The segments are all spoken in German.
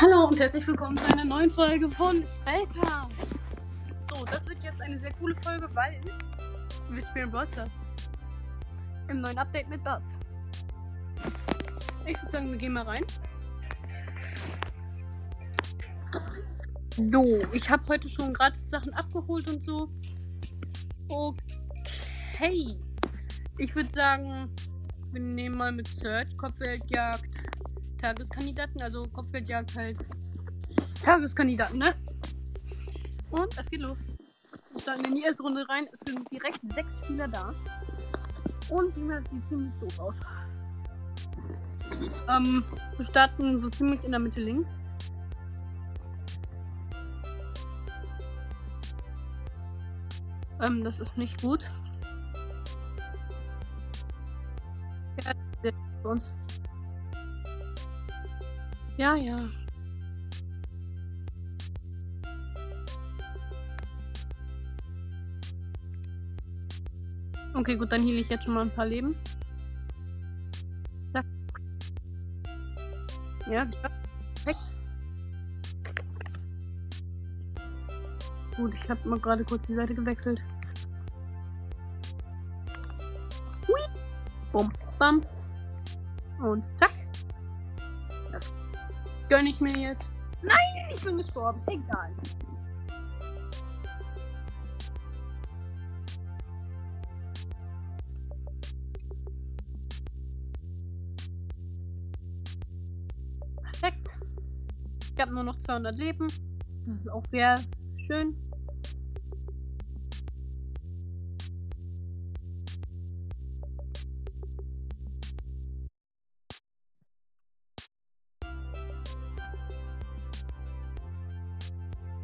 Hallo und herzlich willkommen zu einer neuen Folge von Spellcast. So, das wird jetzt eine sehr coole Folge, weil wir spielen Brawl. Im neuen Update mit Bass. Ich würde sagen, wir gehen mal rein. So, ich habe heute schon gratis Sachen abgeholt und so. Okay. Ich würde sagen, wir nehmen mal mit Search Kopfgeldjagd Tageskandidaten, also Kopfgeldjagd halt Tageskandidaten, ne? Und es geht los. Wir starten in die erste Runde rein. Es sind direkt sechs Spieler da. Und die Map sieht ziemlich doof aus. Ähm, wir starten so ziemlich in der Mitte links. Ähm, das ist nicht gut. Ja, für uns. Ja, ja. Okay, gut, dann heile ich jetzt schon mal ein paar Leben. Ja. Ja, perfekt. Gut, ich habe mal gerade kurz die Seite gewechselt. Hui. Bum, bam. Und zack. Gönne ich mir jetzt. Nein, ich bin gestorben. Egal. Perfekt. Ich habe nur noch 200 Leben. Das ist auch sehr schön.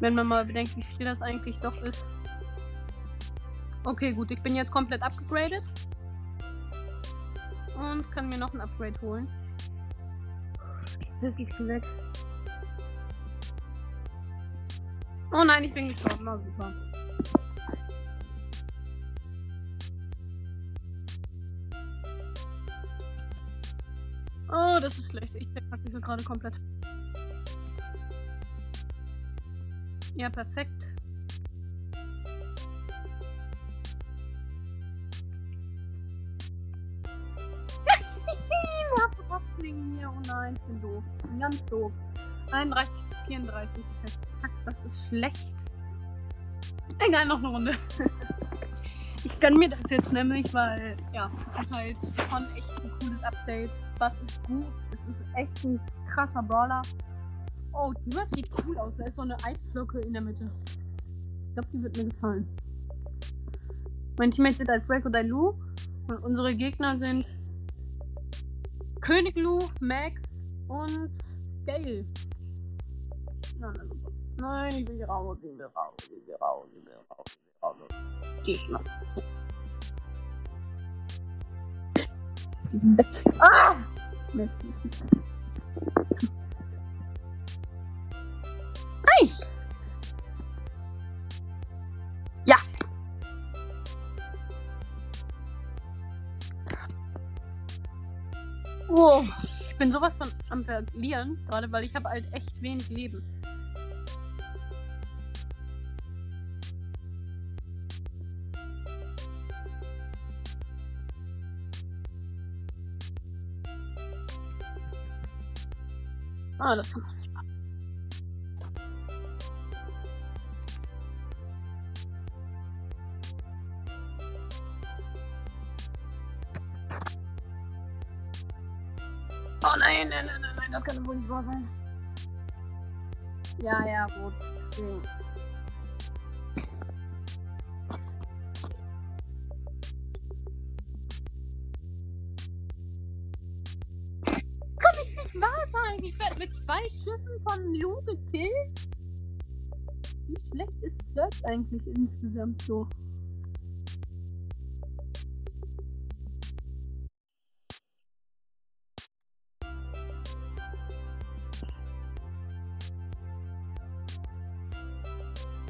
Wenn man mal bedenkt, wie viel das eigentlich doch ist. Okay, gut, ich bin jetzt komplett abgegradet. Und kann mir noch ein Upgrade holen. Das liegt weg. Oh nein, ich bin gestorben. Na super. Oh, das ist schlecht. Ich verkacke gerade komplett. Ja, perfekt. mir. Oh nein, ich bin doof. Ich bin ganz doof. 31 zu 34. Verkackt, das ist schlecht. Egal, noch eine Runde. ich gönne mir das jetzt nämlich, weil, ja, es ist halt schon echt ein cooles Update. Was ist gut? Es ist echt ein krasser Brawler. Oh, die Map sieht cool aus. Da ist so eine Eisflocke in der Mitte. Ich glaube, die wird mir gefallen. Mein Teammate sind halt Frank und ein Lou. Und unsere Gegner sind König Lou, Max und Gail. Na, super. Nein, ich will raus, ich will raus, ich will raus, ich will raus, ich will raus. Gegner. Ah! Mist, Mist, Mist. Wow. Ich bin sowas von am Verlieren, gerade weil ich habe halt echt wenig Leben. Ah, das kann man Hm. Kann ich nicht wahr sein? Ich werde mit zwei Schiffen von Lu gekillt. Wie schlecht ist Search eigentlich insgesamt so?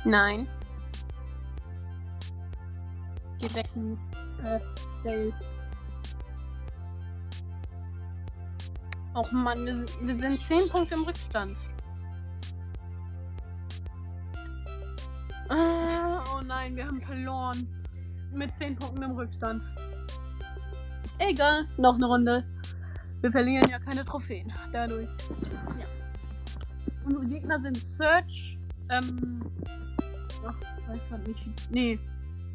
Nein. Geh weg mit äh, Dale. Mann, wir, wir sind 10 Punkte im Rückstand. Ah, oh nein, wir haben verloren. Mit 10 Punkten im Rückstand. Egal, noch eine Runde. Wir verlieren ja keine Trophäen dadurch. Ja. Unsere Gegner sind Search, ähm, Ach, ich weiß gerade nicht. Wie, nee.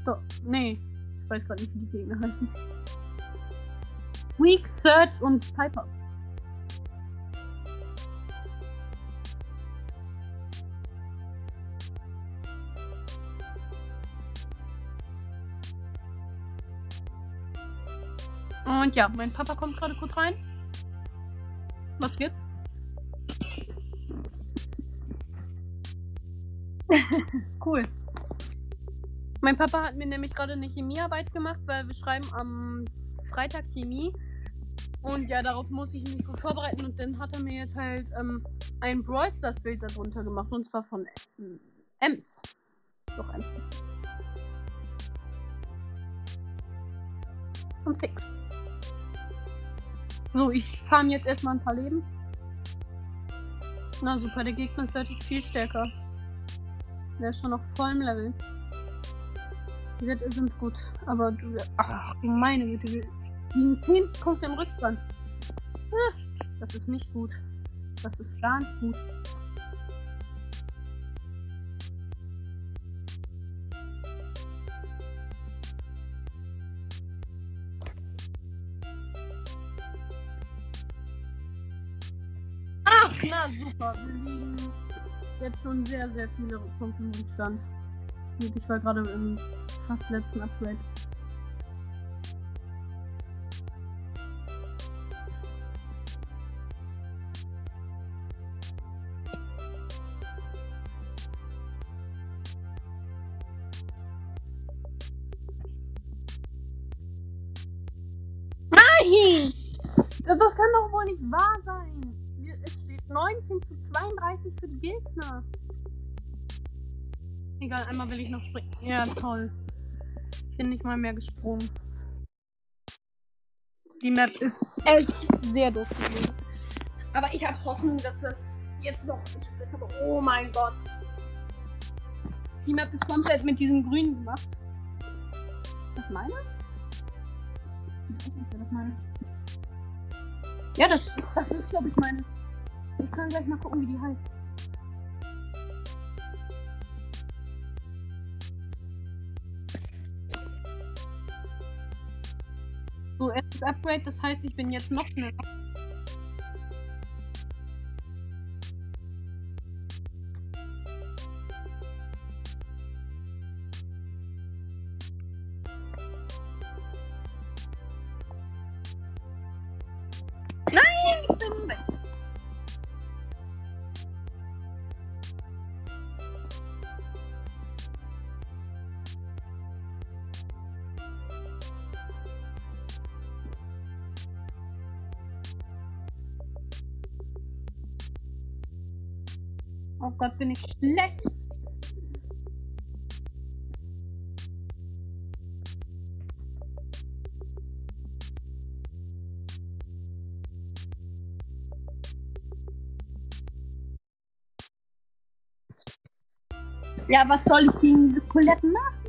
Doch. Nee. Ich weiß gerade nicht, wie die Gegner heißen. Weak, Search und Piper. Und ja, mein Papa kommt gerade kurz rein. Was gibt's? Cool. Mein Papa hat mir nämlich gerade eine Chemiearbeit gemacht, weil wir schreiben am Freitag Chemie. Und ja, darauf muss ich mich gut vorbereiten. Und dann hat er mir jetzt halt ähm, ein Brawl Stars Bild darunter gemacht. Und zwar von Ems. Doch, Ems. Und Fix. So, ich farm jetzt erstmal ein paar Leben. Na super, der Gegner ist natürlich viel stärker. Der ist schon noch voll im Level. Die Sätze sind gut, aber du. Ach, meine Güte, wir liegen 10 Punkte im Rückstand. Ah, das ist nicht gut. Das ist gar nicht gut. Schon sehr, sehr viele Punkte im Rückstand. Ich war gerade im fast letzten Upgrade. 19 zu 32 für die Gegner. Egal, einmal will ich noch springen. Ja, toll. Ich bin nicht mal mehr gesprungen. Die Map ist echt sehr doof gewesen. Aber ich habe Hoffnung, dass das jetzt noch nicht besser wird. Oh mein Gott. Die Map ist komplett mit diesem Grün gemacht. Das meine? Das sieht echt aus, das meine. Ja, das, das ist, glaube ich, meine. Ich kann gleich mal gucken, wie die heißt. So, erstes Upgrade, das heißt, ich bin jetzt noch schneller. Ich schlecht. Ja, was soll ich gegen diese Colette machen?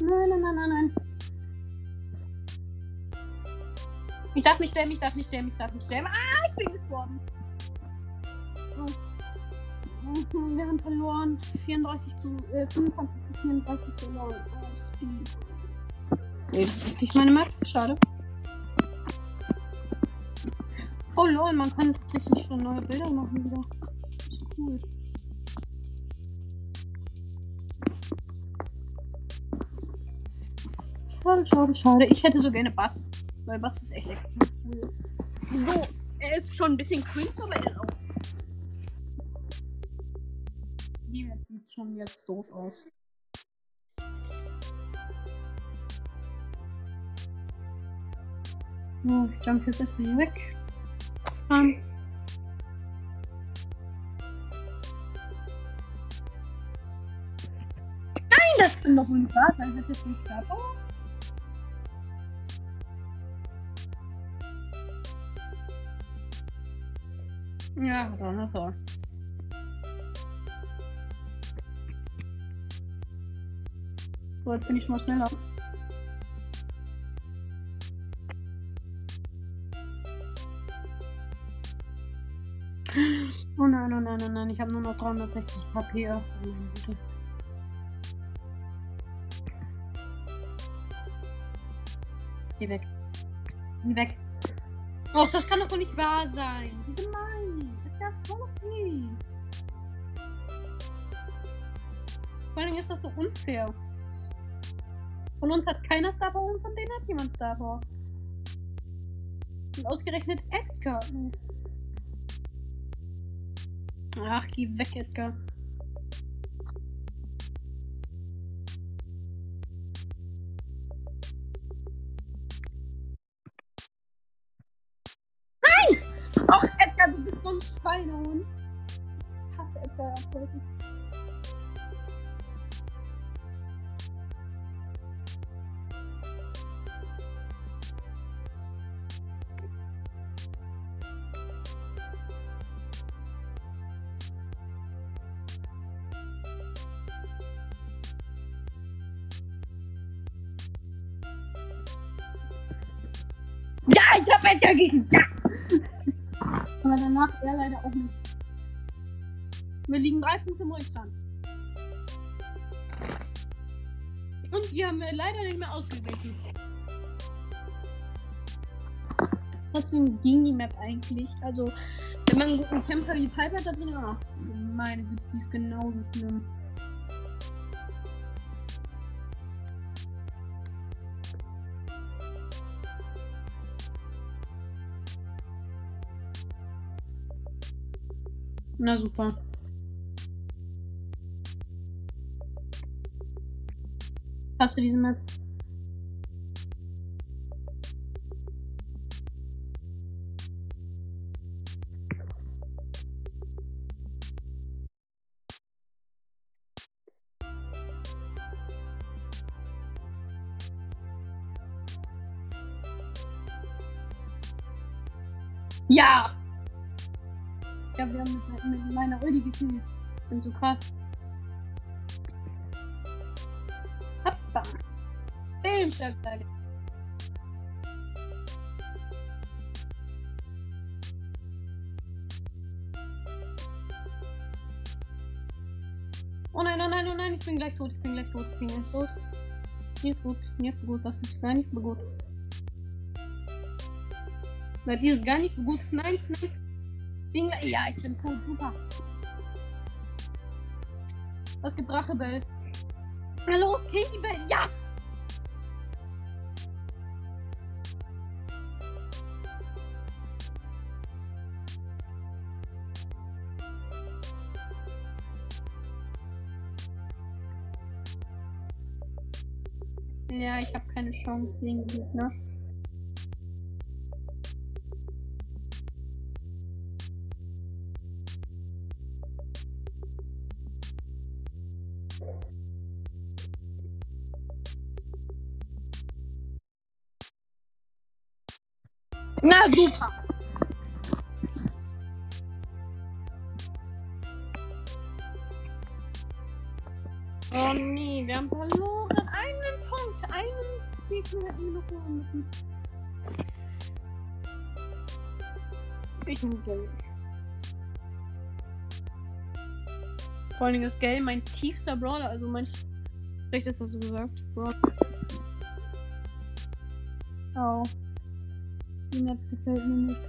Nein, nein, nein, nein, nein. Ich darf nicht sterben, ich darf nicht sterben, ich darf nicht sterben. Ah, ich bin gestorben. Oh. Wir haben verloren. 34 zu, äh, 25 zu 34 verloren. Oh, Speed. Nee, das ist nicht meine Map. Schade. Oh lol, man kann tatsächlich schon neue Bilder machen wieder. Das ist cool. Schade, schade, schade. Ich hätte so gerne Bass. Weil Bass ist echt, echt cool. So, er ist schon ein bisschen cringe, aber er ist auch die Map sieht schon jetzt doof aus. Oh, ich jump jetzt erstmal hier weg. Um. Nein, das kann doch wohl nicht wahr sein. Hat das ein Starboard? Ja, dann ist er. So, jetzt bin ich mal schneller. Oh nein, oh nein, oh nein, ich habe nur noch 360 Papier. Oh meine Güte. Geh weg. Geh weg. Och, das kann doch wohl nicht wahr sein. Wie gemein. Voll okay. Vor allem ist das so unfair. Von uns hat keiner Star Power und von denen hat jemand Star Power. Und ausgerechnet Edgar. Ach, geh weg, Edgar. Ein Schweinehund. Ich hasse Edgar ab leider auch nicht. Wir liegen drei Punkte im Rückstand. Und die haben wir leider nicht mehr ausgeglichen. Trotzdem ging die Map eigentlich. Also, wenn man einen guten Kämpfer wie Piper da drin hat, meine Güte, die ist genauso schlimm. Na super. Hast du diese Map? Ja! Ja, wir haben mit, mit meiner Ulti gekillt. Ich bin so krass. Hoppa. Stärke. Oh nein, oh nein, oh nein, ich bin gleich tot, ich bin gleich tot, ich bin gleich tot. Nicht gut, nicht gut, das ist gar nicht gut. Das ist gar nicht gut. Nein, nein. Bin Ja, ich bin tot, super. Was gibt Drachebell? Na los, Katie Bell. Ja! Ja, ich habe keine Chance gegen Gegner. Super. Oh nee, wir haben verloren. Einen Punkt. Einen Gegner hätten wir noch holen müssen. Ich nehme Geld. Vor allen Dingen ist Gale mein tiefster Brawler, also mein. Das so gesagt. Brawler. Oh. Die Map gefällt mir nicht.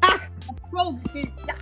Ah! Bro, gekillt. Ja!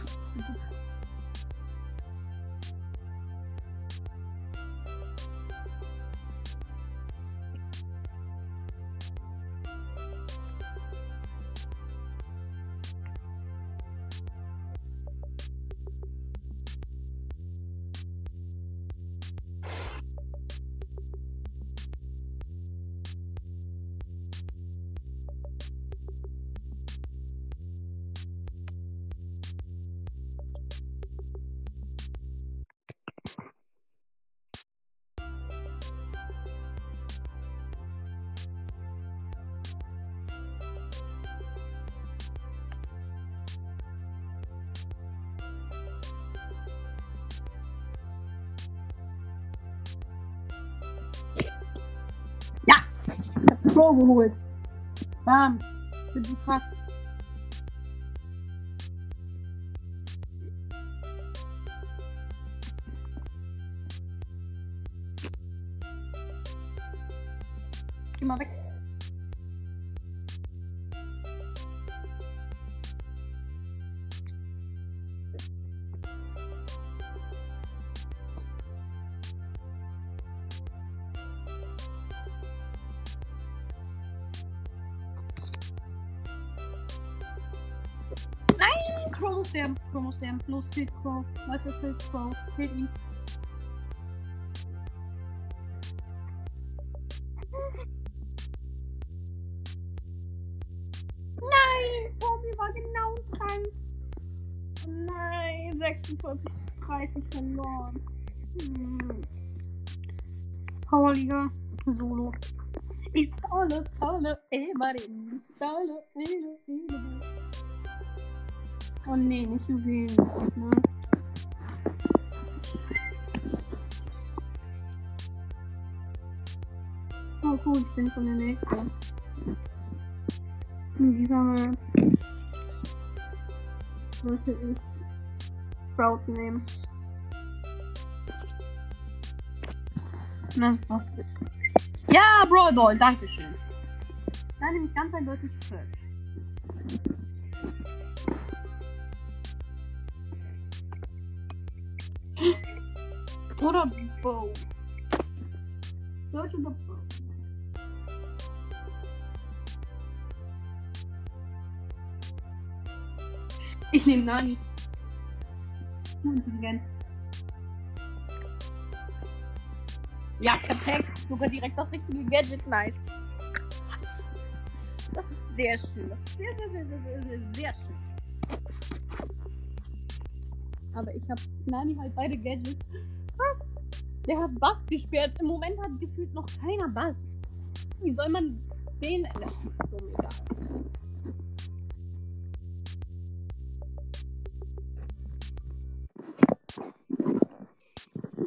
Pro geholt. Bam. Bin so krass. Crow. Leute, killt Crow. Killt ihn. Nein, Tommy war genau dran. Nein, 26, 30 verloren. Hm. Powerliga, Solo. Ich solle, solle, immer den solle, immer, immer. Oh nee, nicht Juwelen. Ne? Oh gut, ich bin schon der Nächste. In dieser Map sollte ich Sprout nehmen. Was Ja, Brawl Ball, dankeschön. Da nehme ich ganz eindeutig Search. Oder Bow. Search oder Bow. Ich nehme Nani. Hm, Intelligent. Ja, perfekt. Sogar direkt das richtige Gadget. Nice. Das ist sehr schön. Das ist sehr, sehr, sehr, sehr, sehr, sehr, sehr schön. Aber ich habe Nani halt beide Gadgets. Was? Der hat Bass gesperrt. Im Moment hat gefühlt noch keiner Bass. Wie soll man den.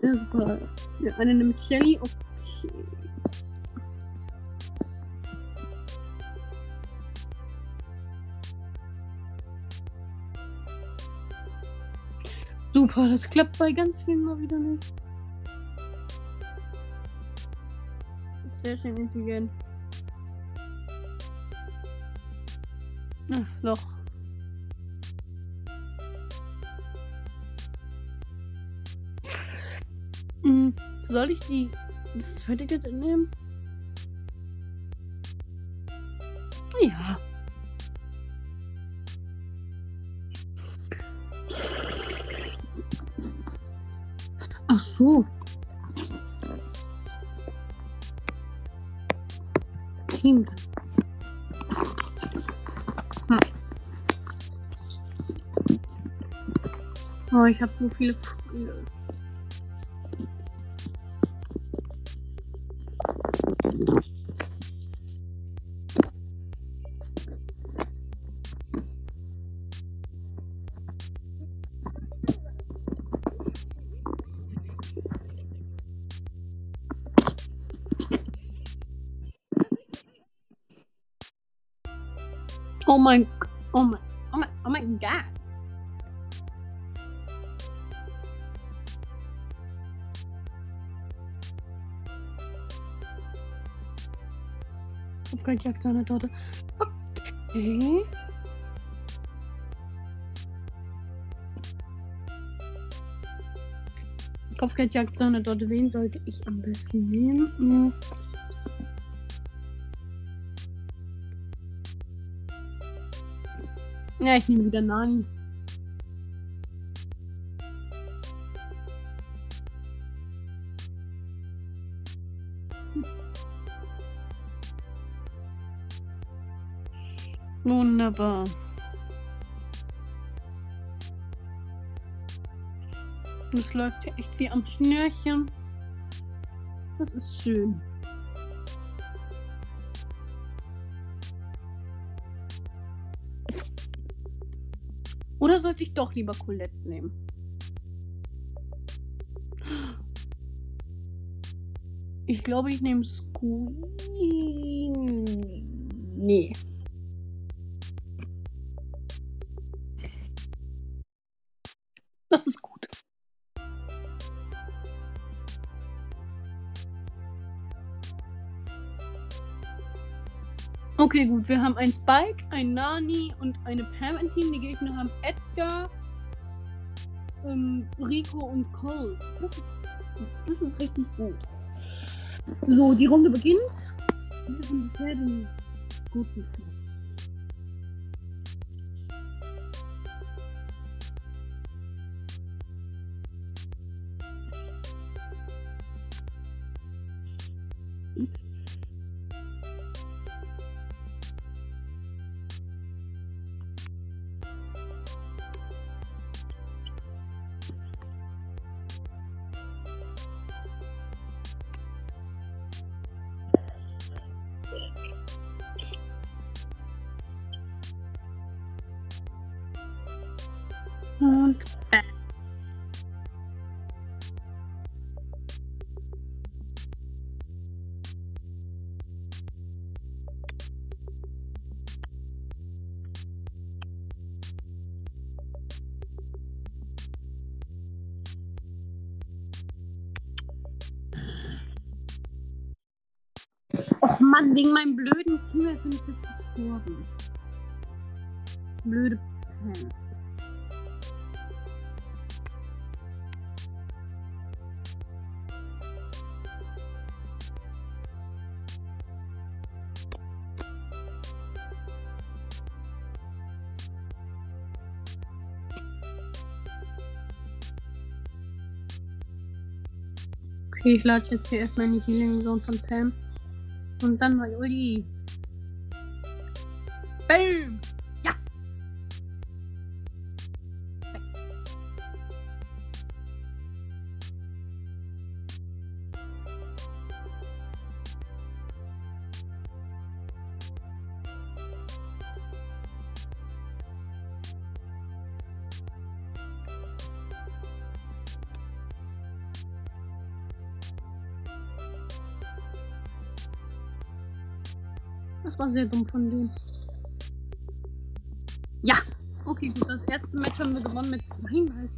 Ja, super. Ja, eine nimmt Shelly. Okay. Super, das klappt bei ganz vielen mal wieder nicht. Sehr schön intelligent. Ach, Loch. Hm, soll ich die das zweite Gadget nehmen? So. Team. Hm. Oh, ich habe so viele Freunde. Oh mein, oh mein, oh mein, oh mein Gott. Kopfgeldjagd eine Torte. Okay. Kopfgeldjagd so eine Torte. Wen sollte ich am besten nehmen? Ja, ich nehme wieder Nani. Wunderbar. Das läuft ja echt wie am Schnürchen. Das ist schön. Oder sollte ich doch lieber Colette nehmen? Ich glaube, ich nehme Squeak. Nee. Das ist gut. Okay, gut. Wir haben ein Spike, ein Nani und eine Pam im Team. Die Gegner haben Edgar, ähm, Rico und Cole. Das ist, das ist richtig gut. So, die Runde beginnt. Wir haben bisher den guten Flug. Och Mann, wegen meinem blöden Team bin ich jetzt gestorben. Blöde Pen. Okay, ich lade jetzt hier erstmal in die Healing Zone von Pam. Und dann mal sehr dumm von denen. Ja! Okay, gut. Das erste Match haben wir gewonnen mit 32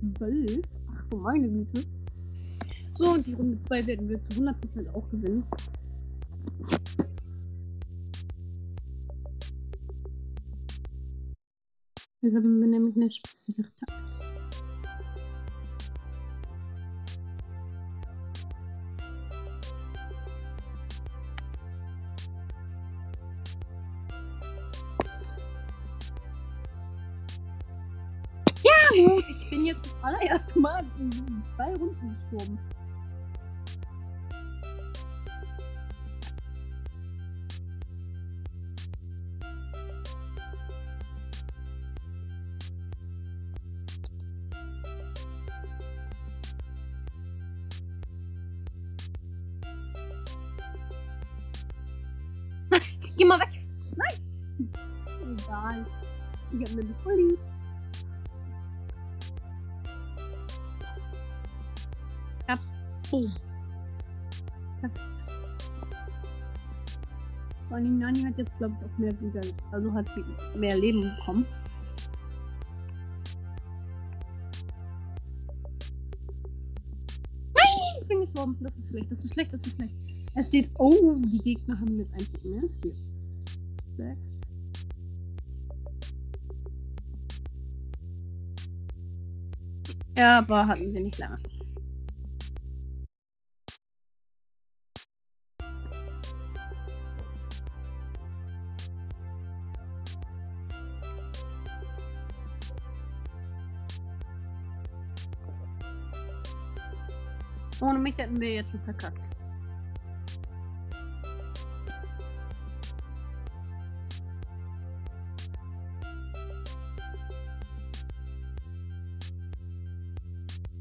zu 12. Ach du meine Güte. So, und die Runde 2 werden wir zu 100% auch gewinnen. Jetzt haben wir nämlich eine spezielle Taktik. Allererste Mal in zwei Runden gestorben. Geh mal weg! Nein! Egal. Ich hab mir die voll boom. Perfekt. Vor allem Nani hat jetzt, glaube ich, auch mehr wieder, also hat mehr Leben bekommen. Nein! Ich bin gestorben. Das ist schlecht, das ist schlecht, das ist schlecht. Es steht, oh, die Gegner haben mit einem Punkt mehr. Vier. Sechs. Ja, aber hatten sie nicht lange. Ohne mich hätten wir jetzt schon verkackt.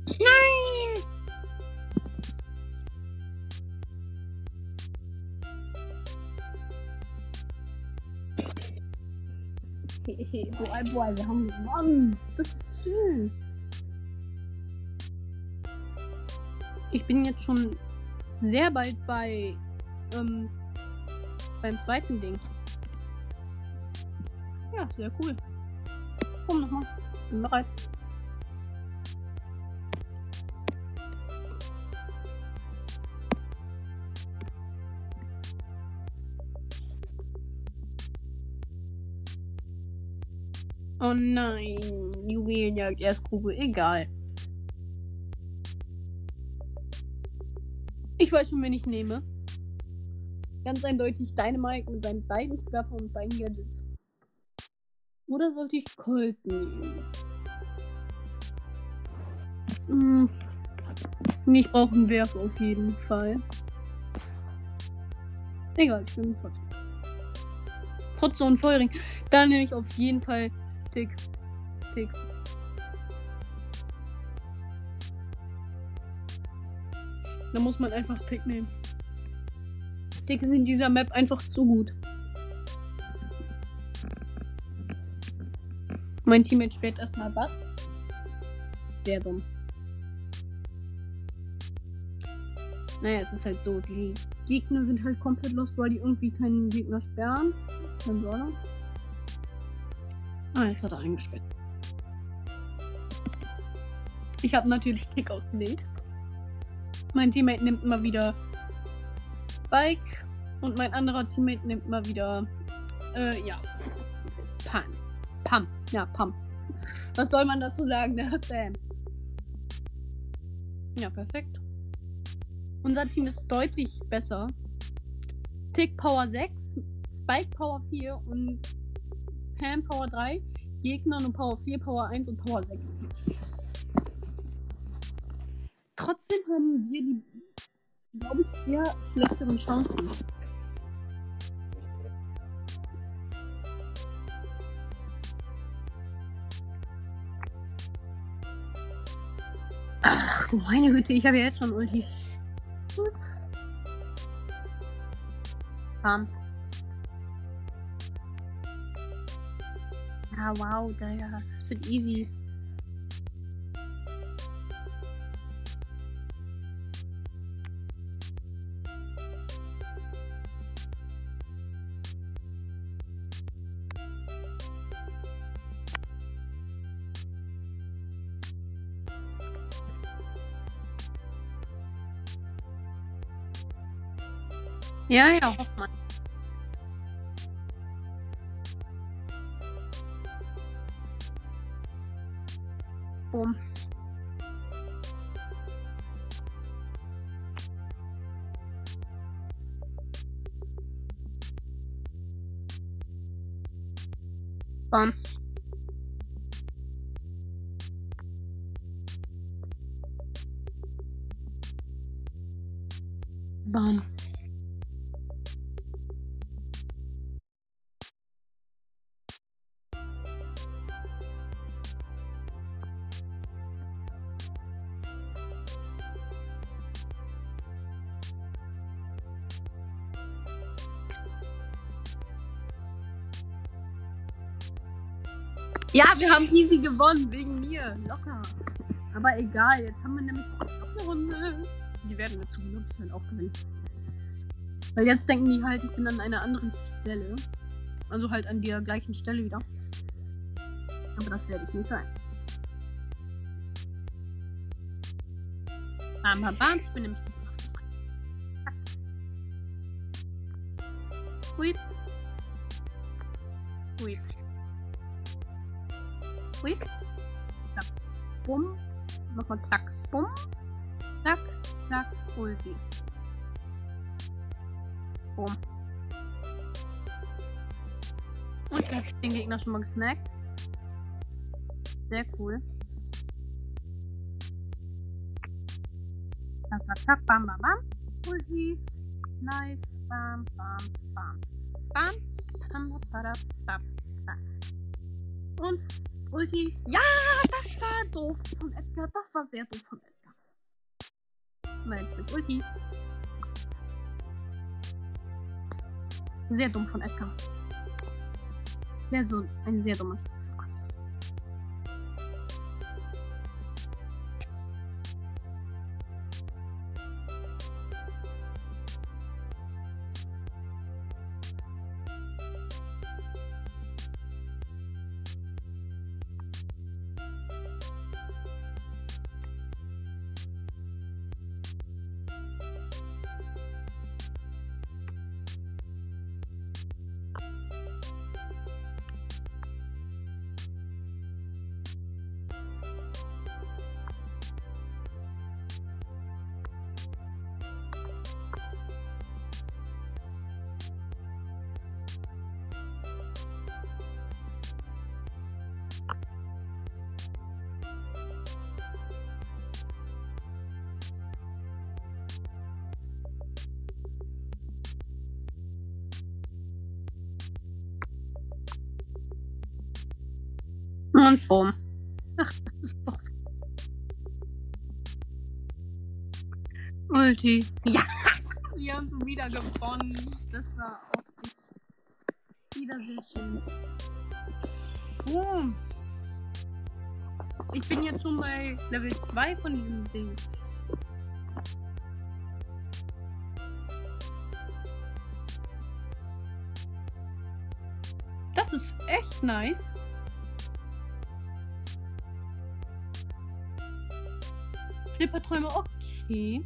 Nein! boy, boy, wir haben gewonnen. Bin jetzt schon sehr bald bei ähm, beim zweiten Ding. Ja, sehr cool. Komm nochmal. Bin bereit. Oh nein, Juwelenjagd, Erstgrube, egal. Ich weiß schon, wen ich nehme. Ganz eindeutig Dynamite mit seinen beiden Stuff und beiden Gadgets. Oder sollte ich Colt nehmen? Hm. Ich brauche einen Werf auf jeden Fall. Egal, ich nehme trotzdem. Potze und Feuering. Dann nehme ich auf jeden Fall Tick. Tick. Da muss man einfach Tick nehmen. Tick ist in dieser Map einfach zu gut. Mein Teammate spielt erstmal Bass. Sehr dumm. Naja, es ist halt so, die Gegner sind halt komplett lost, weil die irgendwie keinen Gegner sperren. Kein Brawler. Ah, jetzt hat er eingesperrt. Ich habe natürlich Tick ausgewählt. Mein Teammate nimmt mal wieder Bike und mein anderer Teammate nimmt mal wieder, äh, ja, Pan. Pam. Ja, Pam. Was soll man dazu sagen? Bam. Ja, perfekt. Unser Team ist deutlich besser. Tick Power 6, Spike Power 4 und Pam Power 3. Gegner nur Power 4, Power 1 und Power 6. Trotzdem haben wir die, glaube ich, eher schlechteren Chancen. Ach, meine Güte, ich habe ja jetzt schon Ulti. Bam. Ja, wow, das wird easy. Ja, ja, wir haben easy gewonnen, wegen mir. Locker. Aber egal, jetzt haben wir nämlich noch eine Runde. Die werden wir zu 100% auch gewinnen. Weil jetzt denken die halt, ich bin an einer anderen Stelle. Also halt an der gleichen Stelle wieder. Aber das werde ich nicht sein. Bam, bam, bam. Ich bin nämlich Waffe. Hui. Hui. Hui. Zack. Bumm. Nochmal zack. Bumm. Zack. Zack. Ulti. Bumm. Und jetzt den Gegner schon mal gesnackt. Sehr cool. Zack, zack, zack. Bam, bam, bam. Ulti. Nice. Bam, bam, bam. Bam. Bam, bam, bam, bam. Und Ulti. Ja, das war doof von Edgar. Das war sehr doof von Edgar. Na, jetzt mit Ulti. Sehr dumm von Edgar. Sehr so ein sehr dummer Spielzug. Bumm. Ach, das ist doch. Ulti. Ja! Wir haben schon wieder gewonnen. Das war auch wieder sehr schön. Boom. Ich bin jetzt schon bei Level 2 von diesem Ding. Das ist echt nice. Flipperträume, okay.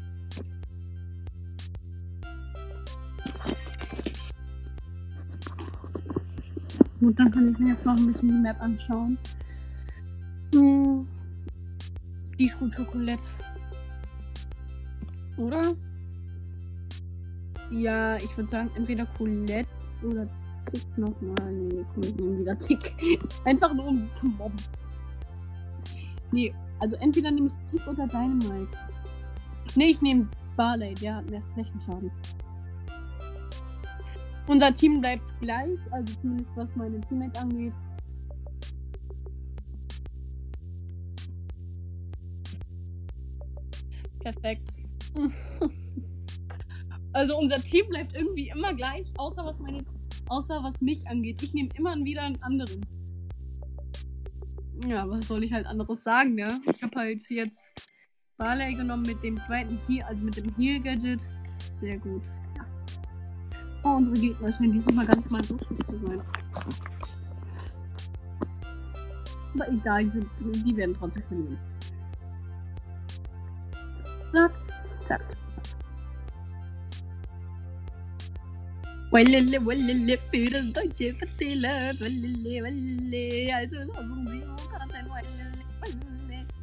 Gut, dann kann ich mir jetzt noch ein bisschen die Map anschauen. Hm. Die ist gut für Colette. Oder? Ja, ich würde sagen, entweder Colette oder Tick nochmal. Nee, komm, ich nehme wieder Tick. Einfach nur, um sie zu mobben. Nee, also entweder nehme ich Tick oder Dynamite. Nee, ich nehme Barley, der hat mehr Flächenschaden. Unser Team bleibt gleich, also zumindest was meine Teammates angeht. Perfekt. also unser Team bleibt irgendwie immer gleich, außer was meine, außer was mich angeht. Ich nehme immer wieder einen anderen. Ja, was soll ich halt anderes sagen, ja? Ich habe halt jetzt Barley genommen mit dem zweiten Heal, also mit dem Heal-Gadget. Sehr gut. Ja. Oh, unsere Gegner scheinen dieses Mal nicht mal so schlecht zu sein. Aber egal, die, sind, die werden trotzdem verlieren. Zack, zack. Sie uns tanzen. Wallele, wallele.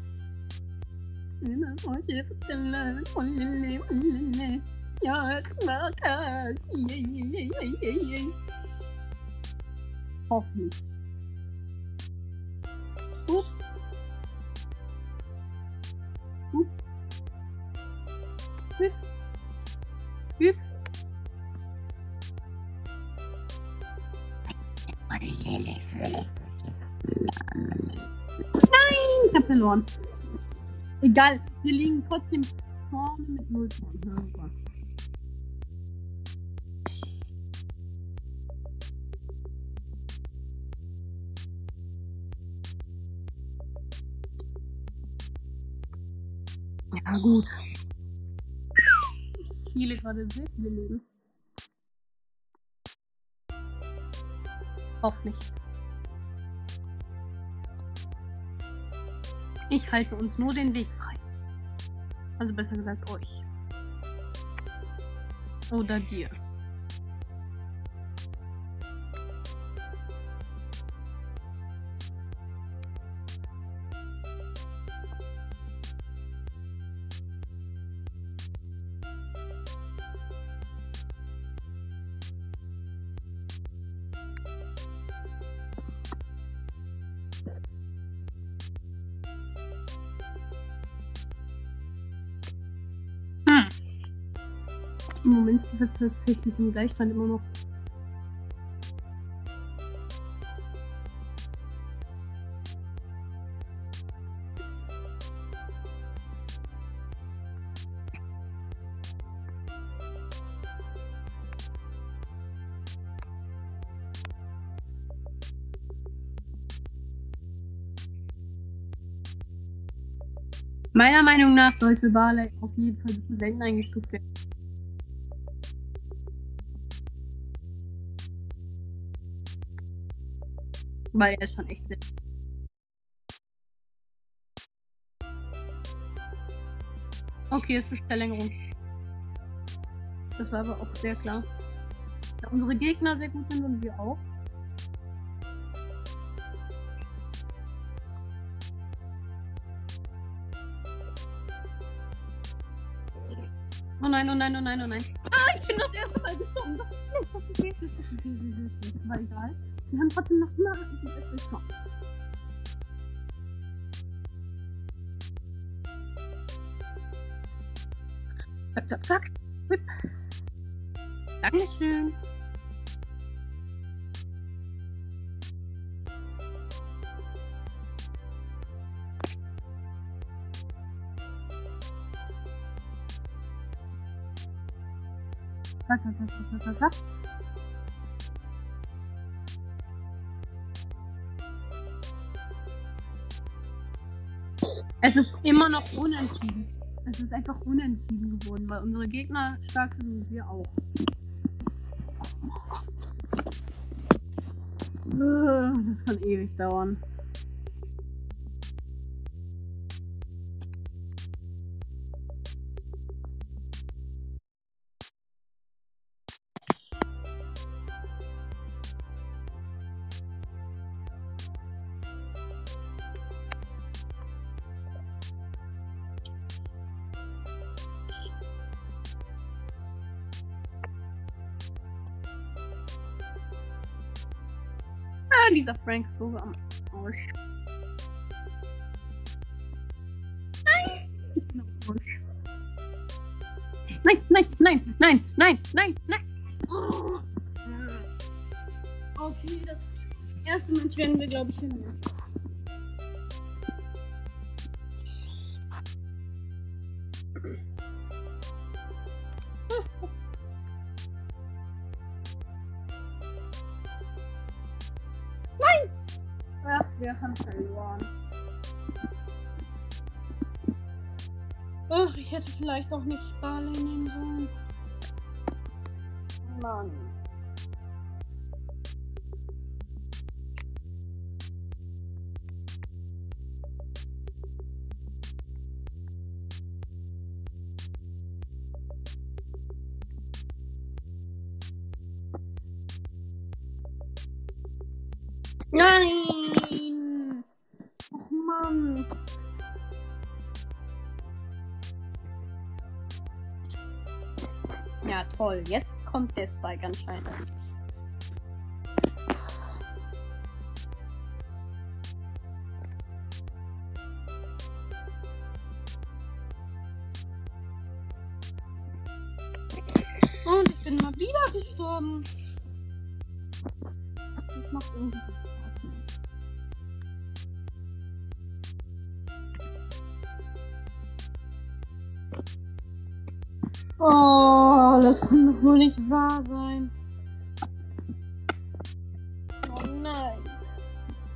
Für das deutsche Verteiler. Wallele, wallele. Ja, es war kalt. Hoffentlich. Hup. Hup. Hup. Hup. Verloren. Egal, wir liegen trotzdem vorne mit 0 Toren. Ja, gut. Ich heile gerade viele Leben. Hoffentlich. Ich halte uns nur den Weg frei. Also besser gesagt euch. Oder dir. Wir tatsächlich im Gleichstand immer noch. Meiner Meinung nach sollte Barley auf jeden Fall selten eingestuft werden. Weil er ist schon echt selten. Okay, es ist Verlängerung. Das war aber auch sehr klar. Da unsere Gegner sehr gut sind und wir auch. Oh nein, oh nein, oh nein, oh nein. Ah, ich bin das erste Mal gestorben. Das ist schlecht, das ist sehr schlecht, das ist sehr, sehr, sehr schlecht. Aber egal. Wir haben trotzdem noch immer eine beste Chance. Zack, zack, zack. Whip. Dankeschön. Zack, zack, zack, zack, zack, zack. Es ist immer noch unentschieden. Es ist einfach unentschieden geworden, weil unsere Gegner stark sind und wir auch. Äh, Das kann ewig dauern. Ah, dieser Frank so am Arsch. Nein! Nein, nein, nein, nein, nein, nein, nein. Okay, das erste Match werden wir, glaube ich, hin. Vielleicht auch nicht Barley nehmen sollen. Der Spike anscheinend. Und ich bin mal wieder gestorben. Das macht irgendwie Spaß. mehr. Oh, das kann doch wohl nicht wahr sein. Oh nein.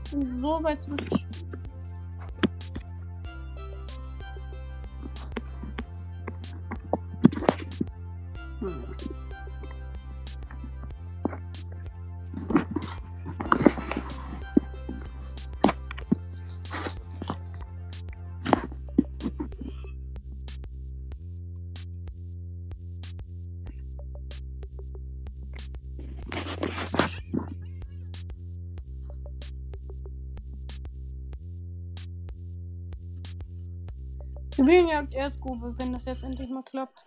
Ich bin so weit zurückgespielt. Juwelenjagd Erzgrube, wenn das jetzt endlich mal klappt.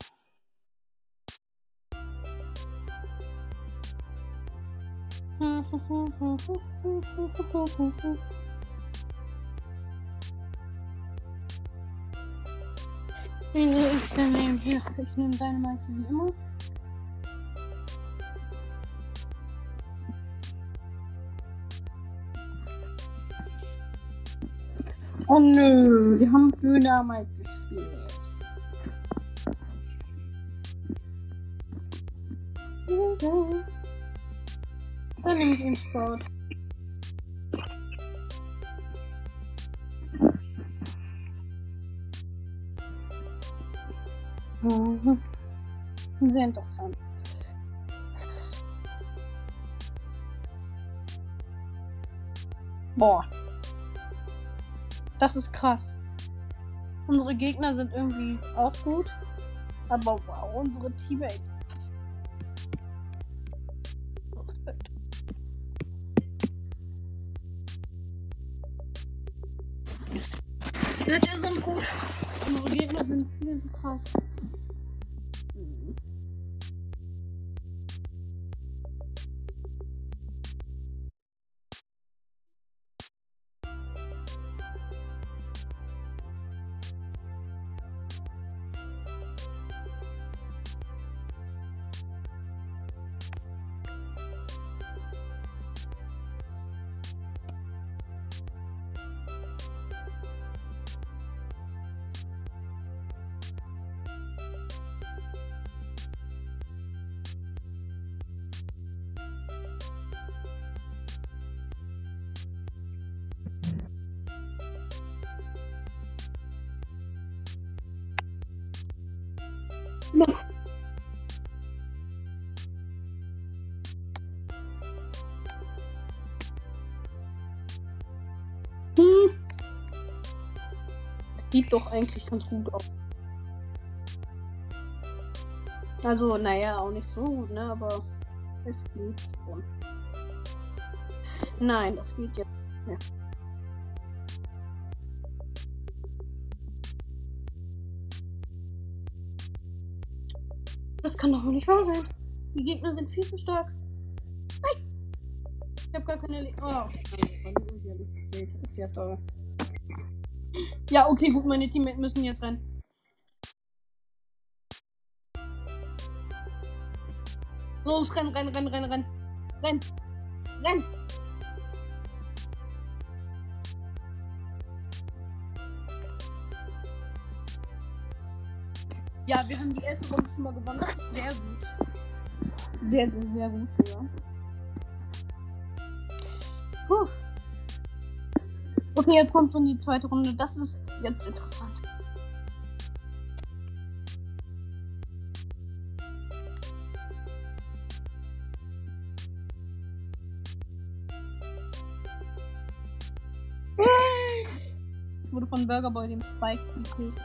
Ich nehmen? Hier, ich nehme deine Meinung wie immer. Oh nö, die haben Dynamite Dann nehme ich den Sport. Sehr interessant. Boah. Das ist krass. Unsere Gegner sind irgendwie auch gut. Aber wow, unsere Teammates. Wir sind gut. Unsere Gegner sind viel zu krass. Doch eigentlich ganz gut aus. Also, naja, auch nicht so gut, ne? Aber es geht schon. Nein, das geht jetzt nicht mehr. Das kann doch wohl nicht wahr sein. Die Gegner sind viel zu stark. Nein! Ich habe gar keine Le Oh, ist ja toll. Ja, okay, gut, meine Teammates müssen jetzt rennen. Los, renn, renn, renn, renn, renn. Renn. Renn. Ja, wir haben die erste Runde schon mal gewonnen. Das ist sehr gut. Sehr, sehr, sehr gut sogar. Puh. Okay, jetzt kommt schon die zweite Runde. Das ist jetzt interessant. Ich wurde von Burger Boy dem Spike gekillt.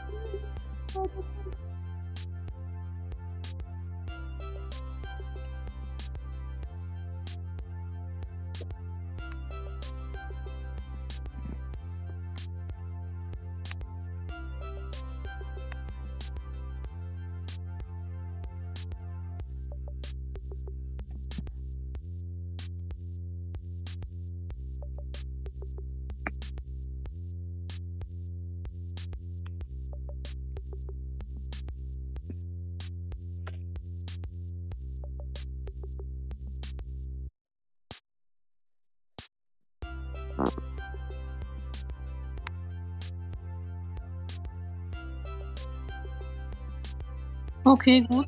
Okay, gut.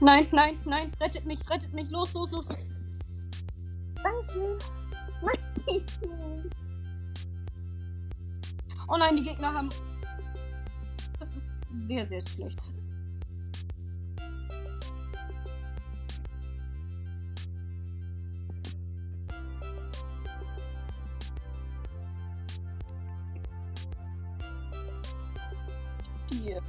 Nein, nein, nein, rettet mich, rettet mich, los, los, los. Dankeschön. Nein. Oh nein, die Gegner haben. Das ist sehr, sehr schlecht. Hier.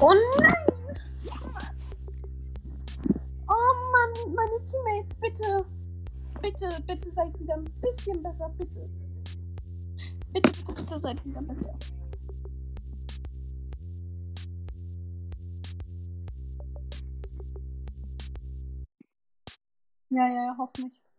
Oh nein! Oh Mann, meine Teammates, bitte. Bitte, bitte seid wieder ein bisschen besser, bitte. Bitte, bitte, bitte seid wieder besser. Ja, ja,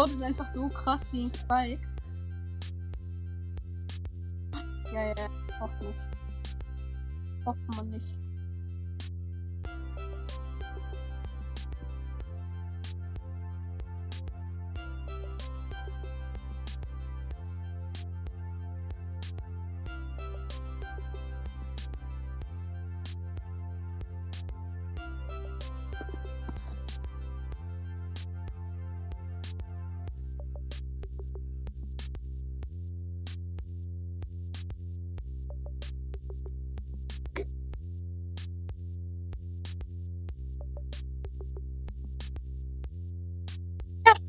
Bro, das ist einfach so krass gegen Spike.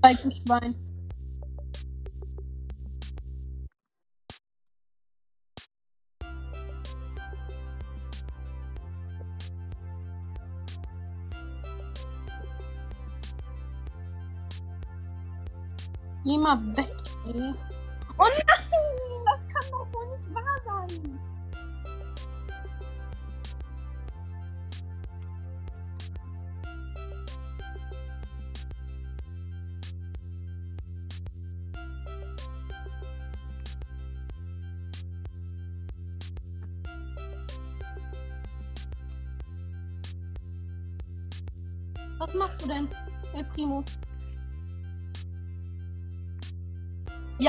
Ja, Spike, du Schwein. Geh mal weg, ey.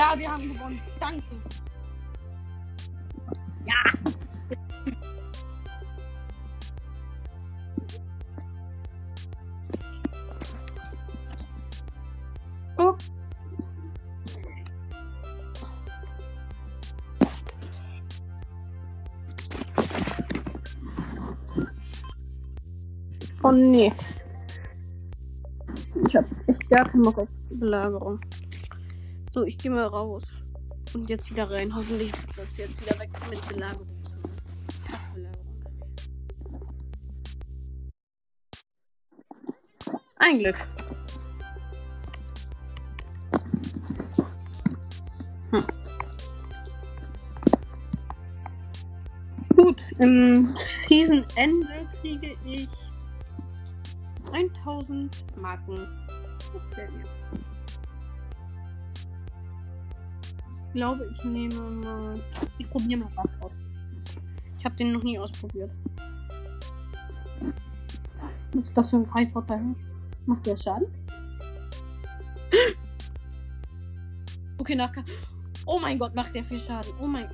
Ja, wir haben gewonnen. Danke. Ja. Oh. Oh nee. Ich hab gar keinen Bock auf Belagerung. So, ich gehe mal raus. Und jetzt wieder rein. Hoffentlich ist das jetzt wieder weg mit Belagerung. Hassbelagerung. Ein Glück. Hm. Gut, im Season-Ende kriege ich 1000 Marken. Das gefällt mir. Glaube, ich nehme mal. Ich probiere mal was aus. Ich habe den noch nie ausprobiert. Was ist das für ein Kreisrotter? Macht der Schaden? Okay, nach. Oh mein Gott, macht der viel Schaden. Oh mein.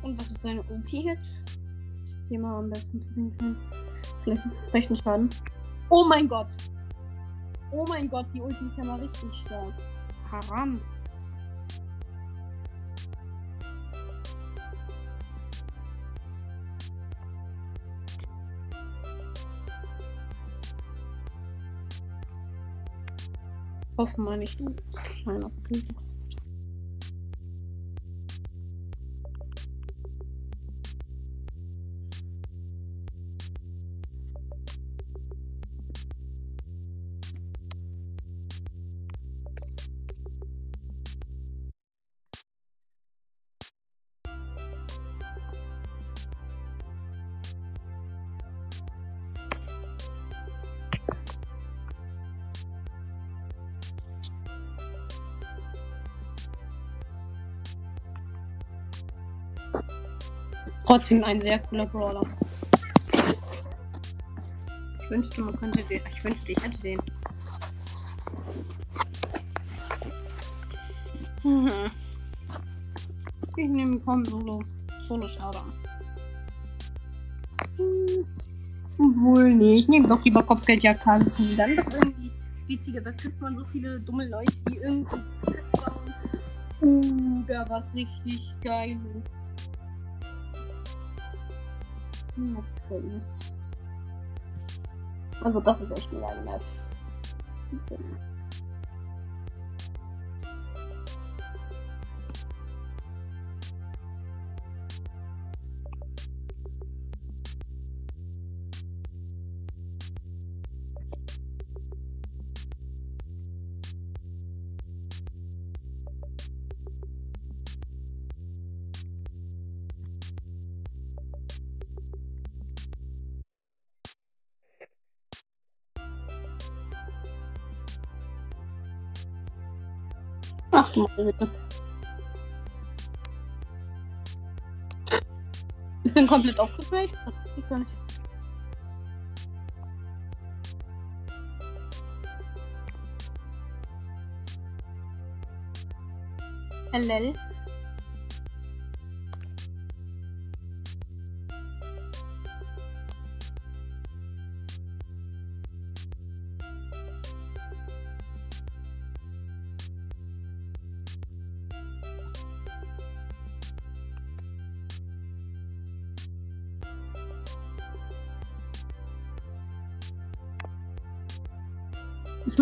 Und was ist seine Ulti jetzt? Ich gehe mal am besten zu den Kleinen. Vielleicht ist es recht ein Schaden. Oh mein Gott. Oh mein Gott, die Ulti ist ja mal richtig stark. Haram. Hoffen wir nicht. Kleiner Pilger. Trotzdem ein sehr cooler Brawler. Ich wünschte, man könnte den. Ich wünschte, ich hätte den. Ich nehme vom Solo. Solo Showdown. Hm. Obwohl, nee, ich nehme doch lieber Kopfgeldjagd tanzen. Dann das irgendwie witziger. Da trifft man so viele dumme Leute, die irgendwie Uh, da was richtig geiles. Map finden. Also das ist echt eine geile Map. Ach Güte. Ich bin komplett aufgegradet. Das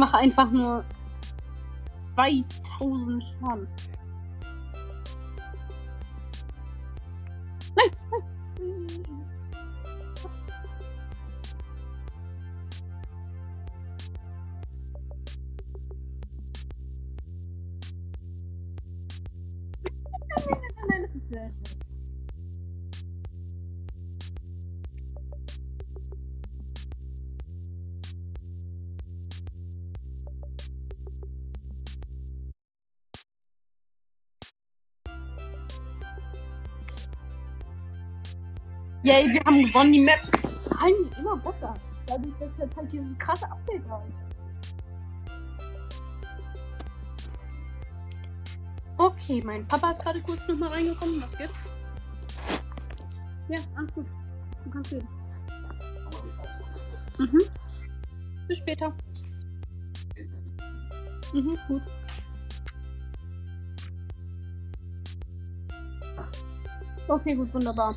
mache einfach nur 2000 Schaden. Yay, wir haben gewonnen. Die Map gefallen mir immer besser. Dadurch, dass jetzt halt dieses krasse Update da ist. Okay, mein Papa ist gerade kurz nochmal reingekommen. Was geht? Ja, alles gut. Du kannst reden. Mhm. Bis später. Mhm, gut. Okay, gut, wunderbar.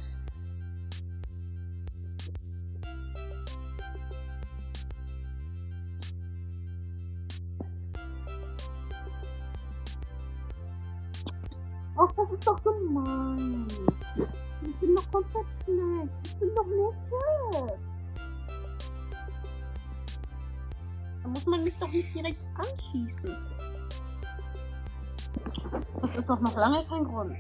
Anschießen. Das ist doch noch lange kein Grund.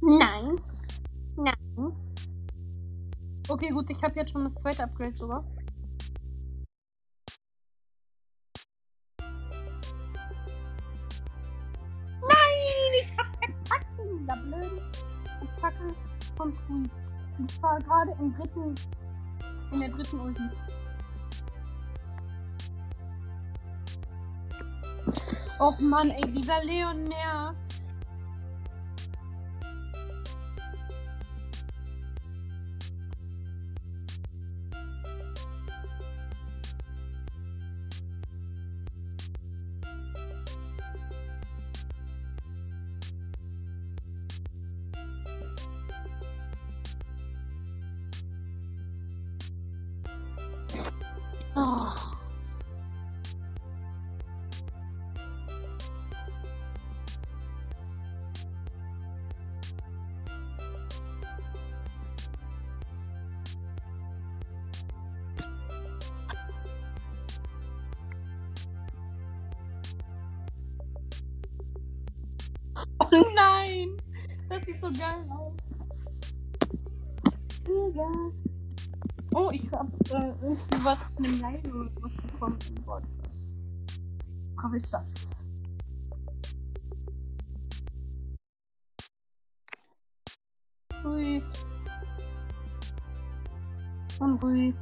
Nein. Nein. Okay, gut, ich habe jetzt schon das zweite Upgrade sogar. Ich war gerade im dritten, in der dritten Ulti. Och Mann, ey, dieser Leon nervt. nein! Das sieht so geil aus. Digga. Oh, ich hab äh, irgendwie was, eine Leine oder was bekommen. Was ist das? Was ist das? Hui. Und hui.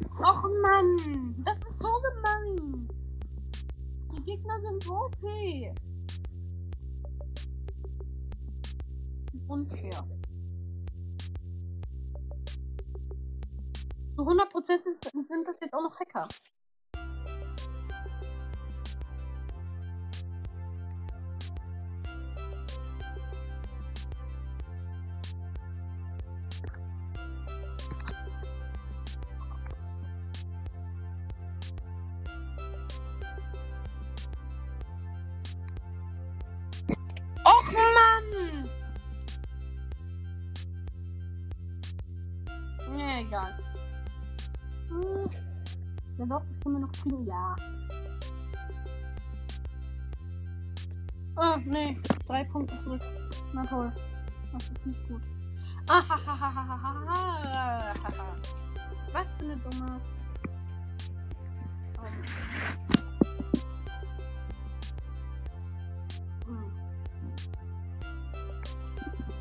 Och Mann! Das ist so gemein! Die Gegner sind so OP. Unfair. Zu 100% ist, sind das jetzt auch noch Hacker. Das können wir noch kriegen. Ja. Oh, nee. Drei Punkte zurück. Na toll. Das ist nicht gut. Ahahahahaha. Was für eine dumme. Hm.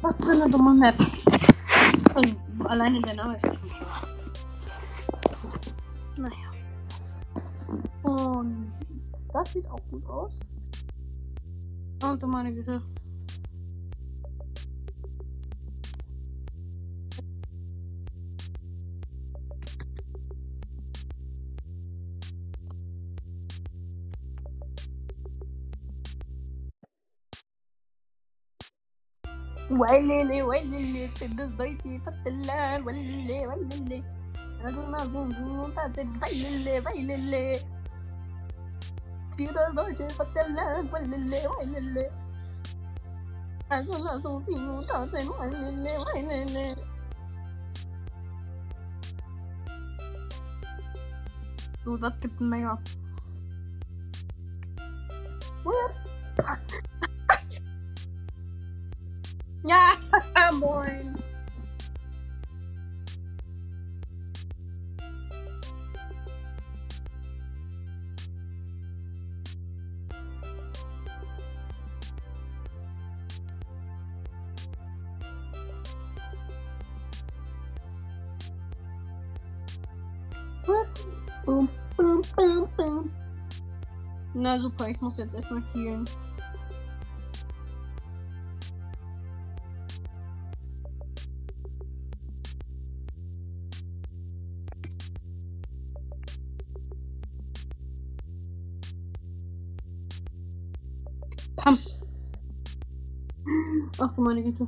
Was für eine dumme Map. Und alleine der Name ist con Starfield o con Oz. Vamos a tomar el video. وللي وللي في الدس ضيتي فتلان ويلي وللي رجل ما زون زون تاتك ضيللي ضيللي ضيتي فتلال ويلي ويلي نازل مازون زون تازل ويلي ويلي So, das gibt einen Mega. Ja, moin. Na super, ich muss jetzt erstmal healen. Pam. Ach du meine Güte.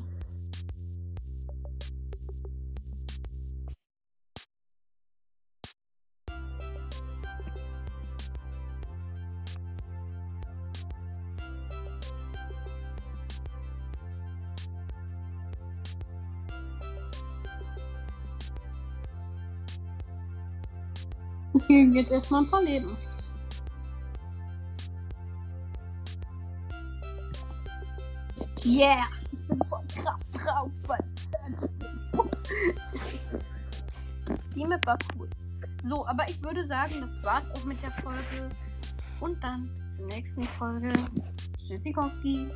Ich gebe jetzt erstmal ein paar Leben. Yeah! Ich bin voll krass drauf. Was? Die Map war cool. So, aber ich würde sagen, das war's auch mit der Folge. Und dann bis zur nächsten Folge. Tschüssikowski.